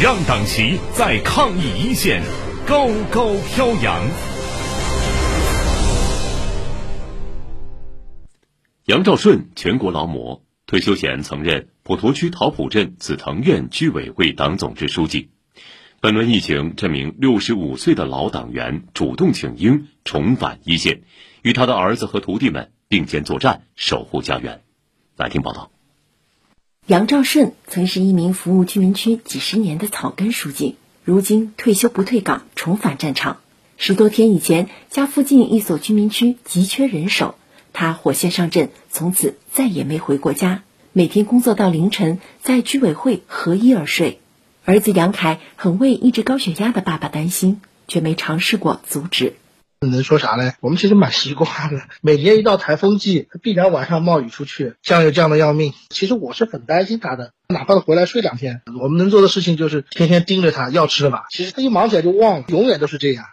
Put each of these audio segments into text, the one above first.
让党旗在抗疫一线高高飘扬。杨兆顺，全国劳模，退休前曾任普陀区桃浦镇紫藤院居委会党总支书记。本轮疫情，这名六十五岁的老党员主动请缨，重返一线，与他的儿子和徒弟们并肩作战，守护家园。来听报道。杨兆顺曾是一名服务居民区几十年的草根书记，如今退休不退岗，重返战场。十多天以前，家附近一所居民区急缺人手，他火线上阵，从此再也没回过家。每天工作到凌晨，在居委会合衣而睡。儿子杨凯很为一直高血压的爸爸担心，却没尝试过阻止。能说啥呢？我们其实蛮习惯的。每年一到台风季，他必然晚上冒雨出去，降又降的要命。其实我是很担心他的，哪怕他回来睡两天，我们能做的事情就是天天盯着他要吃的吧。其实他一忙起来就忘了，永远都是这样。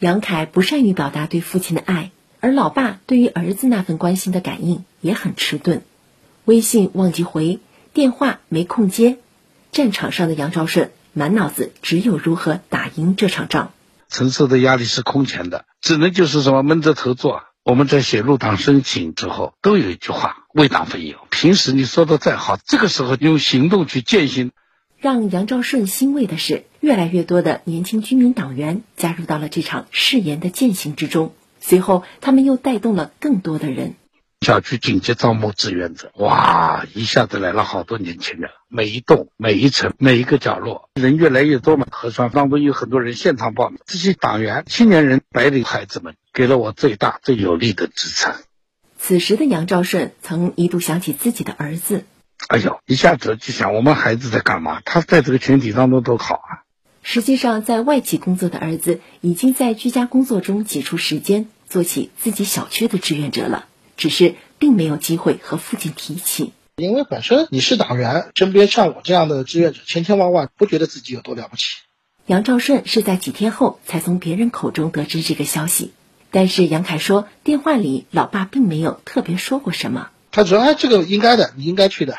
杨凯不善于表达对父亲的爱，而老爸对于儿子那份关心的感应也很迟钝。微信忘记回，电话没空接。战场上的杨兆顺满脑子只有如何打赢这场仗。承受的压力是空前的，只能就是什么闷着头做。我们在写入党申请之后，都有一句话：为党分忧。平时你说的再好，这个时候用行动去践行。让杨兆顺欣慰的是，越来越多的年轻居民党员加入到了这场誓言的践行之中。随后，他们又带动了更多的人。小区紧急招募志愿者，哇，一下子来了好多年轻人，每一栋、每一层、每一个角落，人越来越多嘛。核酸当中有很多人现场报名，这些党员、青年人、白领孩子们，给了我最大、最有力的支撑。此时的杨兆顺曾一度想起自己的儿子，哎呦，一下子就想我们孩子在干嘛？他在这个群体当中多好啊！实际上，在外企工作的儿子，已经在居家工作中挤出时间，做起自己小区的志愿者了。只是并没有机会和父亲提起，因为本身你是党员，身边像我这样的志愿者千千万万，不觉得自己有多了不起。杨兆顺是在几天后才从别人口中得知这个消息，但是杨凯说电话里老爸并没有特别说过什么，他说：“哎，这个应该的，你应该去的。”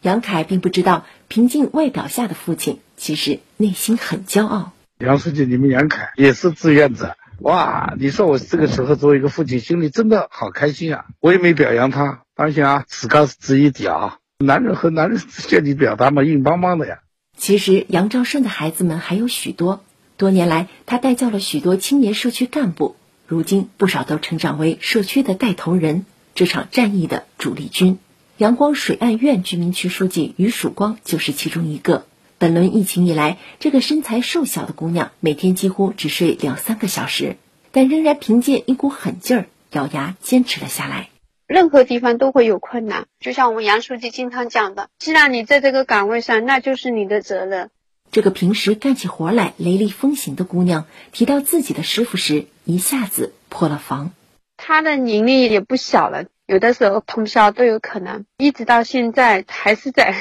杨凯并不知道，平静外表下的父亲其实内心很骄傲。杨书记，你们杨凯也是志愿者。哇，你说我这个时候作为一个父亲，心里真的好开心啊！我也没表扬他，当心啊，此告知一点啊，男人和男人之间的表达嘛，硬邦邦的呀。其实杨兆顺的孩子们还有许多，多年来他带教了许多青年社区干部，如今不少都成长为社区的带头人，这场战役的主力军。阳光水岸苑居民区书记于曙光就是其中一个。本轮疫情以来，这个身材瘦小的姑娘每天几乎只睡两三个小时，但仍然凭借一股狠劲儿，咬牙坚持了下来。任何地方都会有困难，就像我们杨书记经常讲的，既然你在这个岗位上，那就是你的责任。这个平时干起活来雷厉风行的姑娘，提到自己的师傅时，一下子破了防。她的年龄也不小了，有的时候通宵都有可能，一直到现在还是在。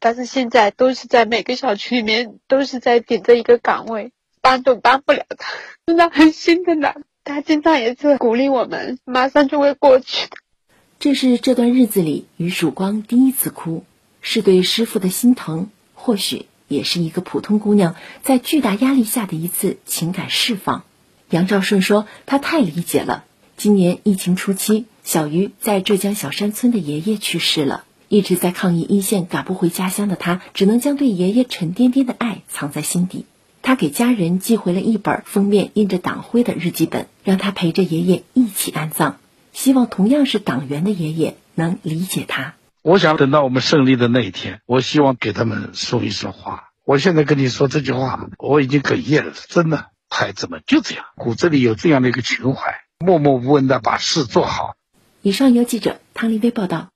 但是现在都是在每个小区里面都是在顶着一个岗位，帮都帮不了他，真的很心疼他。他经常也是鼓励我们，马上就会过去的。这是这段日子里于曙光第一次哭，是对师傅的心疼，或许也是一个普通姑娘在巨大压力下的一次情感释放。杨兆顺说，他太理解了。今年疫情初期，小鱼在浙江小山村的爷爷去世了。一直在抗疫一线赶不回家乡的他，只能将对爷爷沉甸甸的爱藏在心底。他给家人寄回了一本封面印着党徽的日记本，让他陪着爷爷一起安葬。希望同样是党员的爷爷能理解他。我想等到我们胜利的那一天，我希望给他们说一说话。我现在跟你说这句话，我已经哽咽了。真的，孩子们就这样，骨子里有这样的一个情怀，默默无闻的把事做好。以上由记者汤立威报道。